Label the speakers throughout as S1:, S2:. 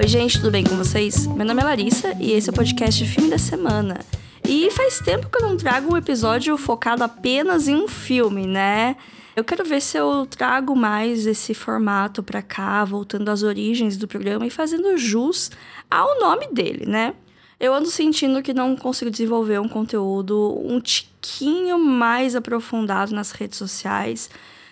S1: Oi, gente, tudo bem com vocês? Meu nome é Larissa e esse é o podcast Filme da Semana. E faz tempo que eu não trago um episódio focado apenas em um filme, né? Eu quero ver se eu trago mais esse formato pra cá, voltando às origens do programa e fazendo jus ao nome dele, né? Eu ando sentindo que não consigo desenvolver um conteúdo um tiquinho mais aprofundado nas redes sociais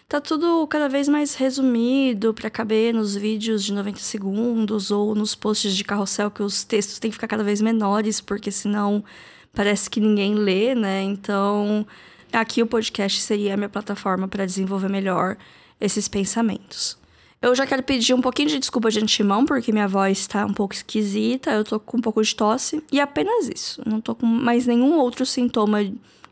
S1: tá tudo cada vez mais resumido para caber nos vídeos de 90 segundos ou nos posts de carrossel que os textos têm que ficar cada vez menores, porque senão parece que ninguém lê, né? Então, aqui o podcast seria a minha plataforma para desenvolver melhor esses pensamentos. Eu já quero pedir um pouquinho de desculpa de antemão, porque minha voz está um pouco esquisita, eu tô com um pouco de tosse, e apenas isso. Não tô com mais nenhum outro sintoma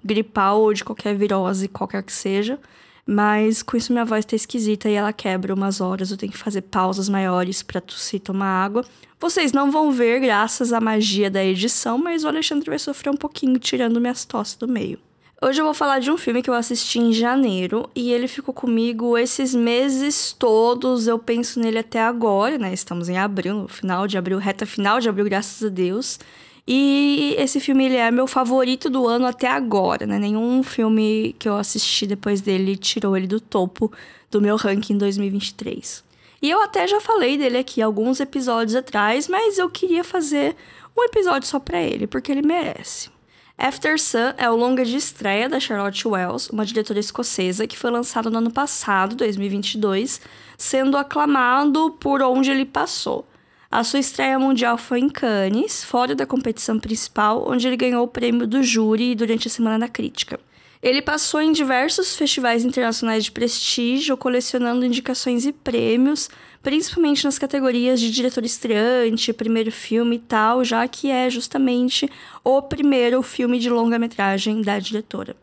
S1: gripal ou de qualquer virose, qualquer que seja. Mas com isso minha voz tá esquisita e ela quebra umas horas. Eu tenho que fazer pausas maiores para tossir tomar água. Vocês não vão ver graças à magia da edição, mas o Alexandre vai sofrer um pouquinho tirando minhas tosses do meio. Hoje eu vou falar de um filme que eu assisti em janeiro e ele ficou comigo esses meses todos. Eu penso nele até agora, né? Estamos em abril, no final de abril, reta final de abril, graças a Deus. E esse filme ele é meu favorito do ano até agora, né? Nenhum filme que eu assisti depois dele tirou ele do topo do meu ranking em 2023. E eu até já falei dele aqui alguns episódios atrás, mas eu queria fazer um episódio só para ele, porque ele merece. After Sun é o longa de estreia da Charlotte Wells, uma diretora escocesa que foi lançado no ano passado, 2022, sendo aclamado por onde ele passou. A sua estreia mundial foi em Cannes, fora da competição principal, onde ele ganhou o prêmio do júri durante a Semana da Crítica. Ele passou em diversos festivais internacionais de prestígio, colecionando indicações e prêmios, principalmente nas categorias de diretor estreante, primeiro filme e tal, já que é justamente o primeiro filme de longa-metragem da diretora.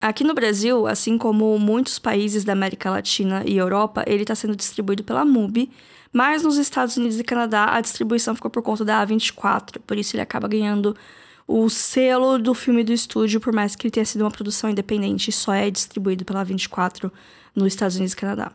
S1: Aqui no Brasil, assim como muitos países da América Latina e Europa, ele está sendo distribuído pela MUBI, mas nos Estados Unidos e Canadá a distribuição ficou por conta da A24, por isso ele acaba ganhando o selo do filme do estúdio, por mais que ele tenha sido uma produção independente, só é distribuído pela A24 nos Estados Unidos e Canadá.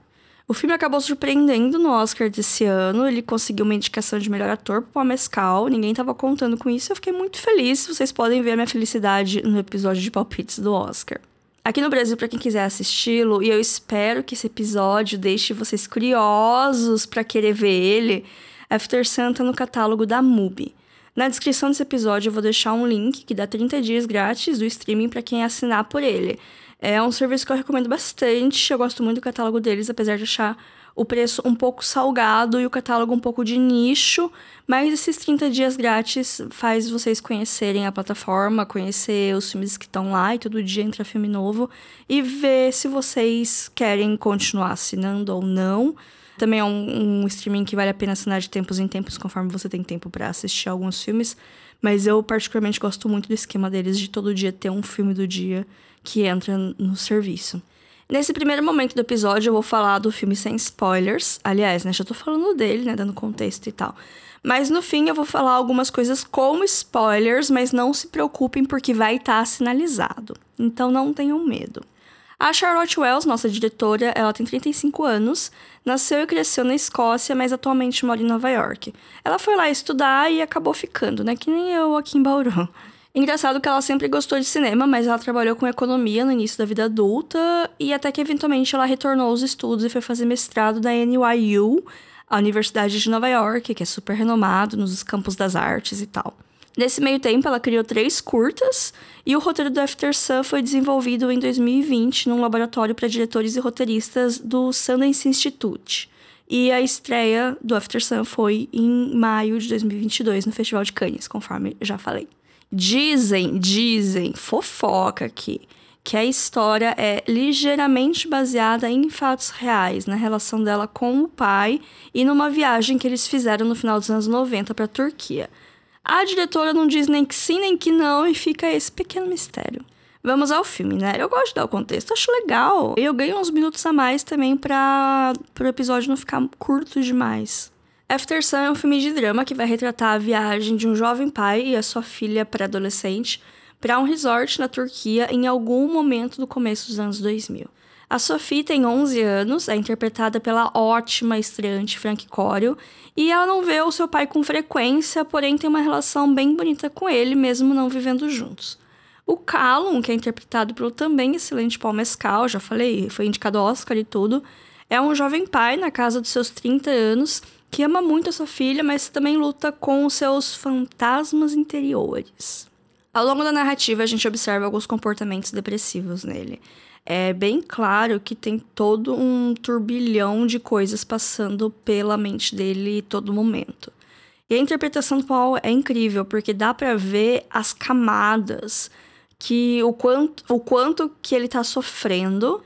S1: O filme acabou surpreendendo no Oscar desse ano. Ele conseguiu uma indicação de melhor ator pro Mescal. Ninguém estava contando com isso. Eu fiquei muito feliz. Vocês podem ver a minha felicidade no episódio de palpites do Oscar. Aqui no Brasil, para quem quiser assisti-lo, e eu espero que esse episódio deixe vocês curiosos para querer ver ele, After Santa no catálogo da MUBI. Na descrição desse episódio eu vou deixar um link que dá 30 dias grátis do streaming para quem assinar por ele. É um serviço que eu recomendo bastante, eu gosto muito do catálogo deles, apesar de achar o preço um pouco salgado e o catálogo um pouco de nicho, mas esses 30 dias grátis faz vocês conhecerem a plataforma, conhecer os filmes que estão lá e todo dia entra filme novo e ver se vocês querem continuar assinando ou não. Também é um, um streaming que vale a pena assinar de tempos em tempos, conforme você tem tempo para assistir alguns filmes. Mas eu particularmente gosto muito do esquema deles de todo dia ter um filme do dia que entra no serviço. Nesse primeiro momento do episódio, eu vou falar do filme sem spoilers. Aliás, né, já tô falando dele, né, dando contexto e tal. Mas no fim eu vou falar algumas coisas com spoilers, mas não se preocupem porque vai estar tá sinalizado. Então não tenham medo. A Charlotte Wells, nossa diretora, ela tem 35 anos, nasceu e cresceu na Escócia, mas atualmente mora em Nova York. Ela foi lá estudar e acabou ficando, né? Que nem eu aqui em Bauru. Engraçado que ela sempre gostou de cinema, mas ela trabalhou com economia no início da vida adulta e até que eventualmente ela retornou aos estudos e foi fazer mestrado da NYU, a Universidade de Nova York, que é super renomado nos campos das artes e tal. Nesse meio tempo, ela criou três curtas e o roteiro do After Sun foi desenvolvido em 2020 num laboratório para diretores e roteiristas do Sundance Institute. E a estreia do After Sun foi em maio de 2022 no Festival de Cannes, conforme já falei. Dizem, dizem, fofoca aqui, que a história é ligeiramente baseada em fatos reais, na relação dela com o pai e numa viagem que eles fizeram no final dos anos 90 para a Turquia. A diretora não diz nem que sim nem que não e fica esse pequeno mistério. Vamos ao filme, né? Eu gosto de dar o contexto, acho legal. Eu ganho uns minutos a mais também para o episódio não ficar curto demais. After Sun é um filme de drama que vai retratar a viagem de um jovem pai e a sua filha pré-adolescente para um resort na Turquia em algum momento do começo dos anos 2000. A Sophie tem 11 anos, é interpretada pela ótima estreante Frank Corio, e ela não vê o seu pai com frequência, porém tem uma relação bem bonita com ele, mesmo não vivendo juntos. O Callum, que é interpretado pelo também excelente Paul Mescal, já falei, foi indicado ao Oscar e tudo, é um jovem pai na casa dos seus 30 anos que ama muito a sua filha, mas também luta com os seus fantasmas interiores. Ao longo da narrativa, a gente observa alguns comportamentos depressivos nele. É bem claro que tem todo um turbilhão de coisas passando pela mente dele todo momento. E a interpretação do Paul é incrível, porque dá para ver as camadas que o quanto, o quanto que ele tá sofrendo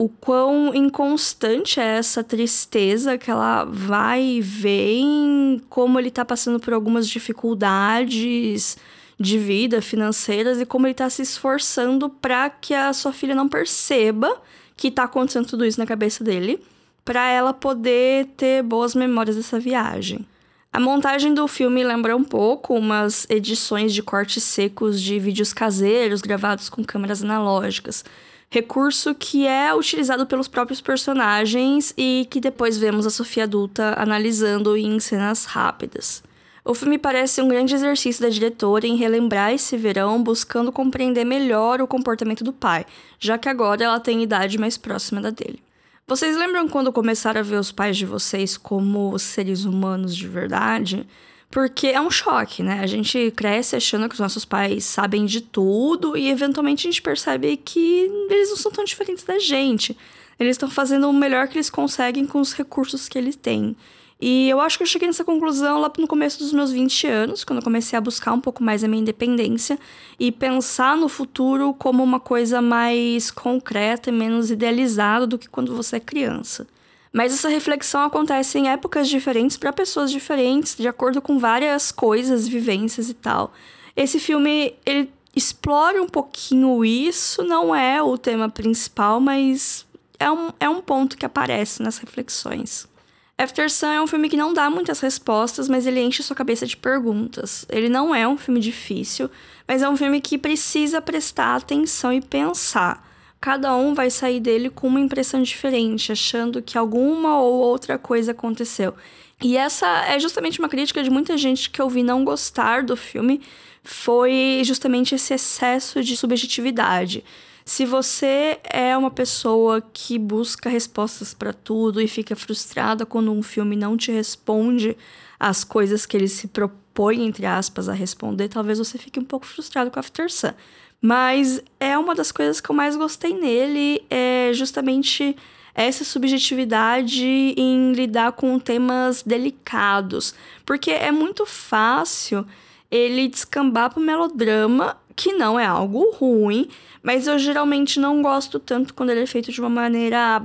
S1: o quão inconstante é essa tristeza que ela vai e vem, como ele tá passando por algumas dificuldades de vida financeiras e como ele tá se esforçando para que a sua filha não perceba que tá acontecendo tudo isso na cabeça dele, para ela poder ter boas memórias dessa viagem. A montagem do filme lembra um pouco umas edições de cortes secos de vídeos caseiros gravados com câmeras analógicas recurso que é utilizado pelos próprios personagens e que depois vemos a Sofia adulta analisando em cenas rápidas. O filme parece um grande exercício da diretora em relembrar esse verão, buscando compreender melhor o comportamento do pai, já que agora ela tem idade mais próxima da dele. Vocês lembram quando começaram a ver os pais de vocês como seres humanos de verdade? Porque é um choque, né? A gente cresce achando que os nossos pais sabem de tudo e eventualmente a gente percebe que eles não são tão diferentes da gente. Eles estão fazendo o melhor que eles conseguem com os recursos que eles têm. E eu acho que eu cheguei nessa conclusão lá no começo dos meus 20 anos, quando eu comecei a buscar um pouco mais a minha independência e pensar no futuro como uma coisa mais concreta e menos idealizada do que quando você é criança. Mas essa reflexão acontece em épocas diferentes para pessoas diferentes, de acordo com várias coisas, vivências e tal. Esse filme, ele explora um pouquinho isso, não é o tema principal, mas é um, é um ponto que aparece nas reflexões. After Sun é um filme que não dá muitas respostas, mas ele enche sua cabeça de perguntas. Ele não é um filme difícil, mas é um filme que precisa prestar atenção e pensar cada um vai sair dele com uma impressão diferente, achando que alguma ou outra coisa aconteceu. E essa é justamente uma crítica de muita gente que eu vi não gostar do filme, foi justamente esse excesso de subjetividade. Se você é uma pessoa que busca respostas para tudo e fica frustrada quando um filme não te responde as coisas que ele se propõe, entre aspas, a responder, talvez você fique um pouco frustrado com After Sun. Mas é uma das coisas que eu mais gostei nele, é justamente essa subjetividade em lidar com temas delicados. Porque é muito fácil ele descambar pro melodrama, que não é algo ruim, mas eu geralmente não gosto tanto quando ele é feito de uma maneira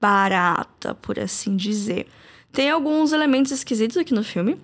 S1: barata, por assim dizer. Tem alguns elementos esquisitos aqui no filme.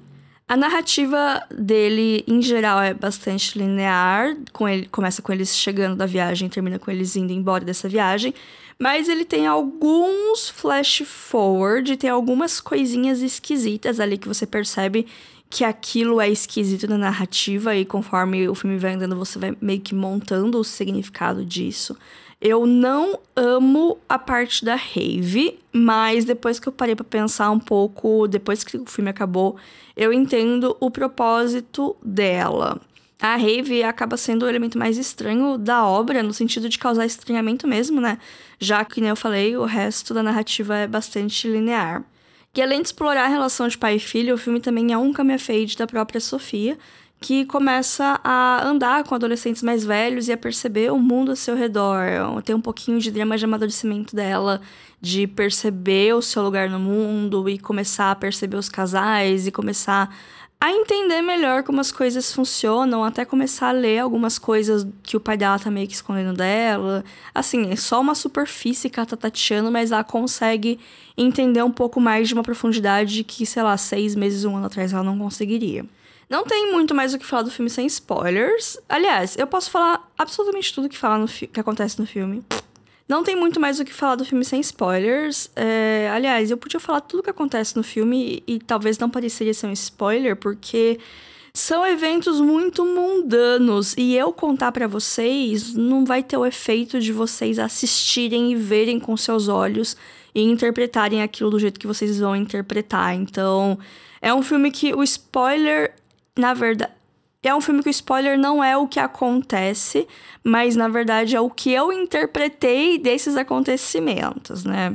S1: A narrativa dele, em geral, é bastante linear. Com ele, começa com eles chegando da viagem, termina com eles indo embora dessa viagem. Mas ele tem alguns flash forward, tem algumas coisinhas esquisitas ali que você percebe que aquilo é esquisito na narrativa e conforme o filme vai andando, você vai meio que montando o significado disso. Eu não amo a parte da rave, mas depois que eu parei para pensar um pouco, depois que o filme acabou, eu entendo o propósito dela. A rave acaba sendo o elemento mais estranho da obra, no sentido de causar estranhamento mesmo, né? Já que, como eu falei, o resto da narrativa é bastante linear. E além de explorar a relação de pai e filho, o filme também é um caminho fade da própria Sofia, que começa a andar com adolescentes mais velhos e a perceber o mundo ao seu redor. Tem um pouquinho de drama de amadurecimento dela, de perceber o seu lugar no mundo e começar a perceber os casais e começar a entender melhor como as coisas funcionam, até começar a ler algumas coisas que o pai dela tá meio que escondendo dela. Assim, é só uma superfície que ela tá tateando, mas ela consegue entender um pouco mais de uma profundidade que, sei lá, seis meses, um ano atrás ela não conseguiria. Não tem muito mais o que falar do filme sem spoilers. Aliás, eu posso falar absolutamente tudo que, fala no que acontece no filme. Não tem muito mais o que falar do filme sem spoilers. É, aliás, eu podia falar tudo o que acontece no filme e, e talvez não pareceria ser um spoiler, porque são eventos muito mundanos e eu contar para vocês não vai ter o efeito de vocês assistirem e verem com seus olhos e interpretarem aquilo do jeito que vocês vão interpretar. Então, é um filme que o spoiler, na verdade, é um filme que o spoiler não é o que acontece, mas na verdade é o que eu interpretei desses acontecimentos, né?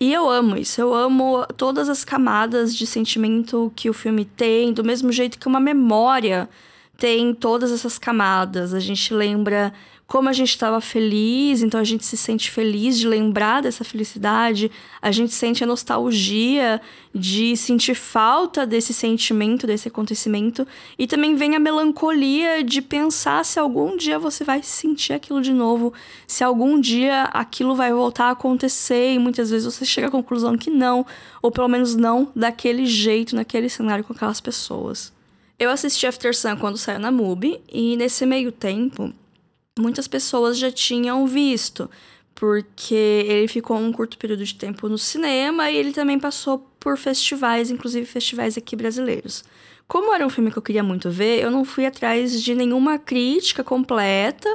S1: E eu amo isso, eu amo todas as camadas de sentimento que o filme tem, do mesmo jeito que uma memória tem todas essas camadas. A gente lembra como a gente estava feliz, então a gente se sente feliz de lembrar dessa felicidade, a gente sente a nostalgia de sentir falta desse sentimento, desse acontecimento, e também vem a melancolia de pensar se algum dia você vai sentir aquilo de novo, se algum dia aquilo vai voltar a acontecer, e muitas vezes você chega à conclusão que não, ou pelo menos não daquele jeito, naquele cenário com aquelas pessoas. Eu assisti After Sun quando saiu na MUBI, e nesse meio tempo muitas pessoas já tinham visto, porque ele ficou um curto período de tempo no cinema e ele também passou por festivais, inclusive festivais aqui brasileiros. Como era um filme que eu queria muito ver, eu não fui atrás de nenhuma crítica completa,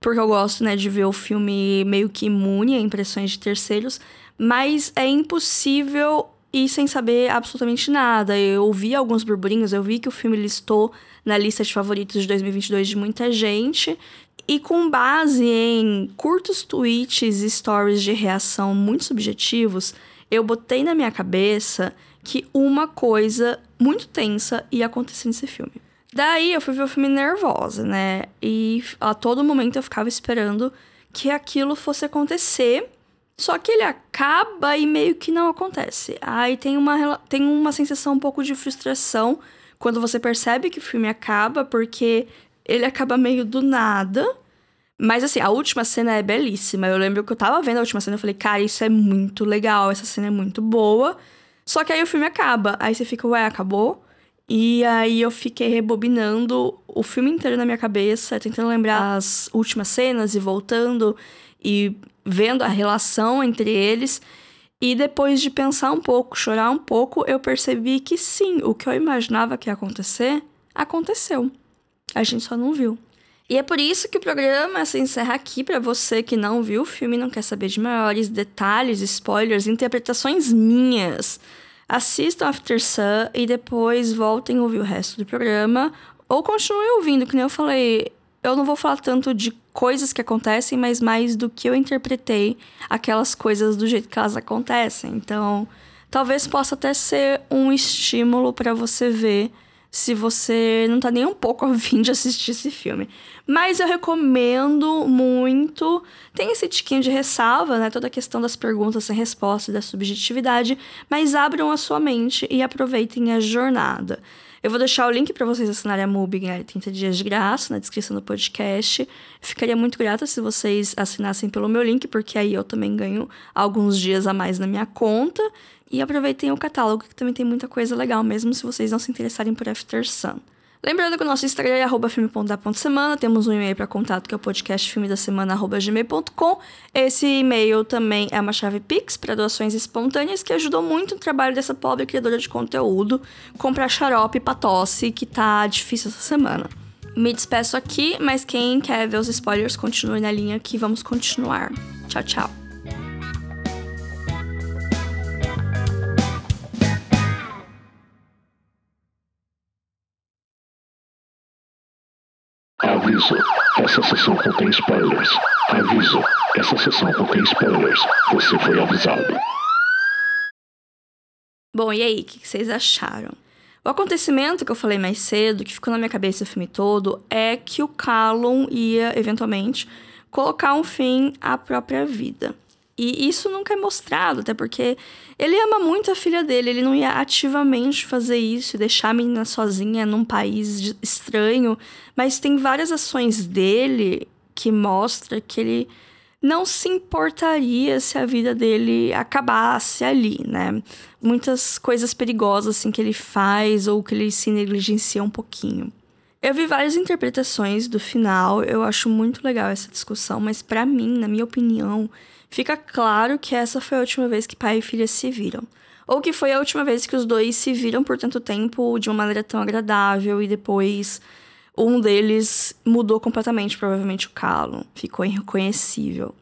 S1: porque eu gosto, né, de ver o filme meio que imune a impressões de terceiros, mas é impossível ir sem saber absolutamente nada. Eu ouvi alguns burburinhos, eu vi que o filme listou na lista de favoritos de 2022 de muita gente, e com base em curtos tweets e stories de reação muito subjetivos, eu botei na minha cabeça que uma coisa muito tensa ia acontecer nesse filme. Daí eu fui ver o filme nervosa, né? E a todo momento eu ficava esperando que aquilo fosse acontecer. Só que ele acaba e meio que não acontece. Aí tem uma, tem uma sensação um pouco de frustração quando você percebe que o filme acaba, porque ele acaba meio do nada. Mas assim, a última cena é belíssima. Eu lembro que eu tava vendo a última cena e falei, cara, isso é muito legal, essa cena é muito boa. Só que aí o filme acaba. Aí você fica, ué, acabou? E aí eu fiquei rebobinando o filme inteiro na minha cabeça, tentando lembrar as últimas cenas e voltando e vendo a relação entre eles. E depois de pensar um pouco, chorar um pouco, eu percebi que sim, o que eu imaginava que ia acontecer, aconteceu. A gente só não viu. E é por isso que o programa se encerra aqui para você que não viu o filme e não quer saber de maiores detalhes, spoilers, interpretações minhas. Assistam After Sun e depois voltem a ouvir o resto do programa. Ou continuem ouvindo, que nem eu falei. Eu não vou falar tanto de coisas que acontecem, mas mais do que eu interpretei aquelas coisas do jeito que elas acontecem. Então, talvez possa até ser um estímulo para você ver se você não tá nem um pouco afim de assistir esse filme. Mas eu recomendo muito. Tem esse tiquinho de ressalva, né? Toda a questão das perguntas sem resposta e da subjetividade. Mas abram a sua mente e aproveitem a jornada. Eu vou deixar o link para vocês assinarem a MUBI ganhar 30 dias de graça na descrição do podcast. Ficaria muito grata se vocês assinassem pelo meu link, porque aí eu também ganho alguns dias a mais na minha conta. E aproveitem o catálogo, que também tem muita coisa legal, mesmo se vocês não se interessarem por After Sun. Lembrando que o nosso Instagram é arroba filme.da.semana, temos um e-mail para contato que é o podcast filme da semana gmail.com. Esse e-mail também é uma chave Pix para doações espontâneas que ajudou muito o trabalho dessa pobre criadora de conteúdo comprar xarope para tosse que tá difícil essa semana. Me despeço aqui, mas quem quer ver os spoilers continue na linha que vamos continuar. Tchau, tchau.
S2: Aviso: essa sessão contém spoilers. Aviso: essa sessão contém spoilers. Você foi avisado.
S1: Bom, e aí, o que vocês acharam? O acontecimento que eu falei mais cedo, que ficou na minha cabeça o filme todo, é que o Callum ia, eventualmente, colocar um fim à própria vida. E isso nunca é mostrado, até porque ele ama muito a filha dele, ele não ia ativamente fazer isso deixar a menina sozinha num país estranho, mas tem várias ações dele que mostra que ele não se importaria se a vida dele acabasse ali, né? Muitas coisas perigosas assim que ele faz ou que ele se negligencia um pouquinho. Eu vi várias interpretações do final, eu acho muito legal essa discussão, mas para mim, na minha opinião, fica claro que essa foi a última vez que pai e filha se viram. Ou que foi a última vez que os dois se viram por tanto tempo de uma maneira tão agradável e depois um deles mudou completamente, provavelmente o Calo, ficou irreconhecível.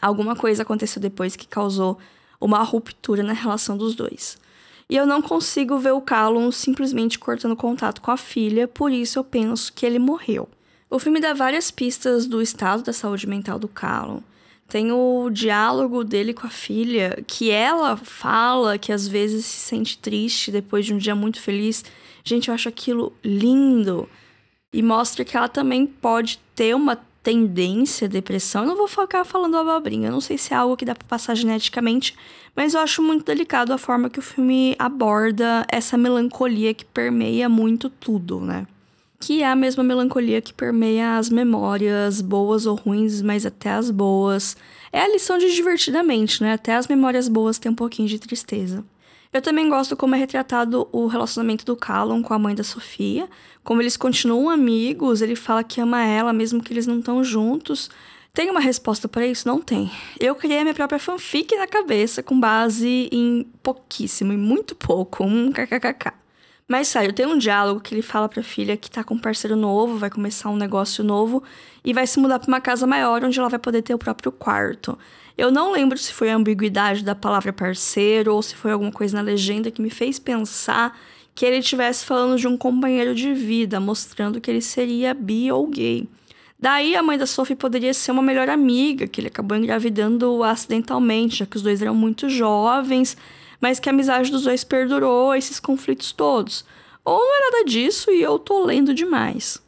S1: Alguma coisa aconteceu depois que causou uma ruptura na relação dos dois. E eu não consigo ver o Callum simplesmente cortando contato com a filha, por isso eu penso que ele morreu. O filme dá várias pistas do estado da saúde mental do Callum. Tem o diálogo dele com a filha, que ela fala que às vezes se sente triste depois de um dia muito feliz. Gente, eu acho aquilo lindo. E mostra que ela também pode ter uma tendência à depressão. Eu não vou ficar falando abobrinha, eu não sei se é algo que dá para passar geneticamente, mas eu acho muito delicado a forma que o filme aborda essa melancolia que permeia muito tudo, né? Que é a mesma melancolia que permeia as memórias, boas ou ruins, mas até as boas. É a lição de divertidamente, né? Até as memórias boas têm um pouquinho de tristeza. Eu também gosto como é retratado o relacionamento do Callum com a mãe da Sofia. Como eles continuam amigos, ele fala que ama ela mesmo que eles não estão juntos. Tem uma resposta para isso? Não tem. Eu criei minha própria fanfic na cabeça com base em pouquíssimo, e muito pouco, um kkkk. Mas sério, tem um diálogo que ele fala pra filha que tá com um parceiro novo, vai começar um negócio novo e vai se mudar pra uma casa maior onde ela vai poder ter o próprio quarto. Eu não lembro se foi a ambiguidade da palavra parceiro ou se foi alguma coisa na legenda que me fez pensar que ele estivesse falando de um companheiro de vida, mostrando que ele seria bi ou gay. Daí a mãe da Sophie poderia ser uma melhor amiga, que ele acabou engravidando acidentalmente, já que os dois eram muito jovens, mas que a amizade dos dois perdurou esses conflitos todos. Ou não é nada disso e eu tô lendo demais.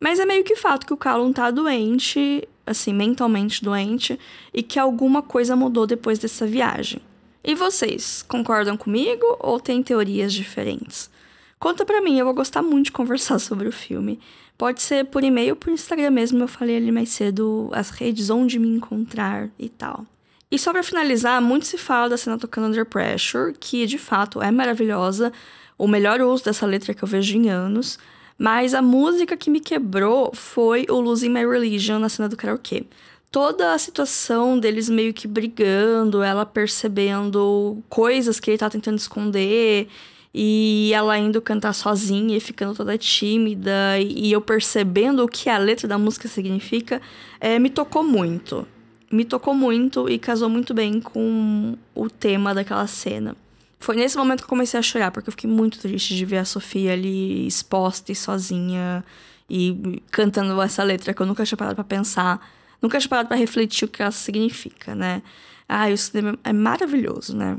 S1: Mas é meio que fato que o Callum tá doente assim, mentalmente doente e que alguma coisa mudou depois dessa viagem. E vocês, concordam comigo ou têm teorias diferentes? Conta pra mim, eu vou gostar muito de conversar sobre o filme. Pode ser por e-mail ou por Instagram mesmo, eu falei ali mais cedo as redes onde me encontrar e tal. E só para finalizar, muito se fala da cena tocando Under Pressure, que de fato é maravilhosa, o melhor uso dessa letra que eu vejo em anos. Mas a música que me quebrou foi o Losing My Religion na cena do karaokê. Toda a situação deles meio que brigando, ela percebendo coisas que ele tá tentando esconder, e ela indo cantar sozinha e ficando toda tímida, e eu percebendo o que a letra da música significa, é, me tocou muito. Me tocou muito e casou muito bem com o tema daquela cena. Foi nesse momento que eu comecei a chorar, porque eu fiquei muito triste de ver a Sofia ali exposta e sozinha e cantando essa letra que eu nunca tinha parado pra pensar, nunca tinha parado pra refletir o que ela significa, né? Ah, o cinema é maravilhoso, né?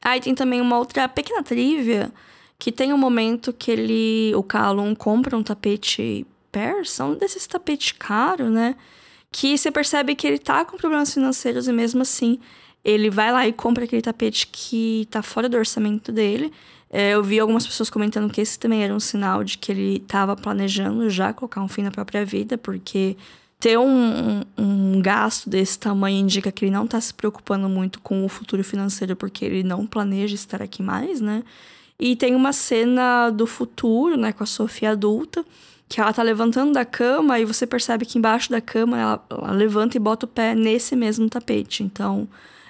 S1: Ah, e tem também uma outra pequena trivia que tem um momento que ele, o Callum, compra um tapete persa, um desses tapetes caros, né? Que você percebe que ele tá com problemas financeiros e mesmo assim ele vai lá e compra aquele tapete que tá fora do orçamento dele. É, eu vi algumas pessoas comentando que esse também era um sinal de que ele estava planejando já colocar um fim na própria vida, porque ter um, um, um, gasto desse tamanho indica que ele não está se preocupando muito com o futuro financeiro, porque ele não planeja estar aqui mais, né? E tem uma cena do futuro, né, com a Sofia adulta, que ela tá levantando da cama e você percebe que embaixo da cama ela, ela levanta e bota o pé nesse mesmo tapete. Então,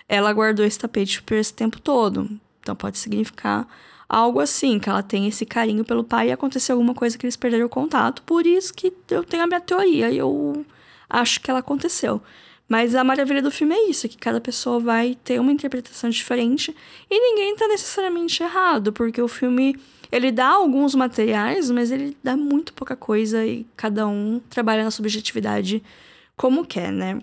S1: ela guardou esse tapete por esse tempo todo. Então pode significar algo assim, que ela tem esse carinho pelo pai e aconteceu alguma coisa que eles perderam o contato. Por isso que eu tenho a minha teoria e eu acho que ela aconteceu. Mas a maravilha do filme é isso, que cada pessoa vai ter uma interpretação diferente e ninguém tá necessariamente errado, porque o filme ele dá alguns materiais, mas ele dá muito pouca coisa e cada um trabalha na subjetividade como quer, né?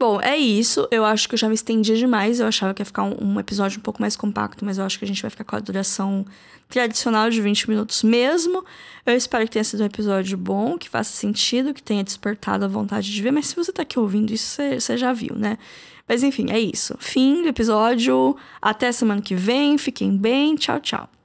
S1: Bom, é isso. Eu acho que eu já me estendi demais. Eu achava que ia ficar um, um, episódio um pouco mais compacto, mas eu acho que a gente vai ficar com a duração tradicional de 20 minutos mesmo. Eu espero que tenha sido um episódio bom, que faça sentido, que tenha despertado a vontade de ver. Mas se você tá aqui ouvindo isso, você já viu, né? Mas enfim, é isso. Fim do episódio. Até semana que vem. Fiquem bem. Tchau, tchau.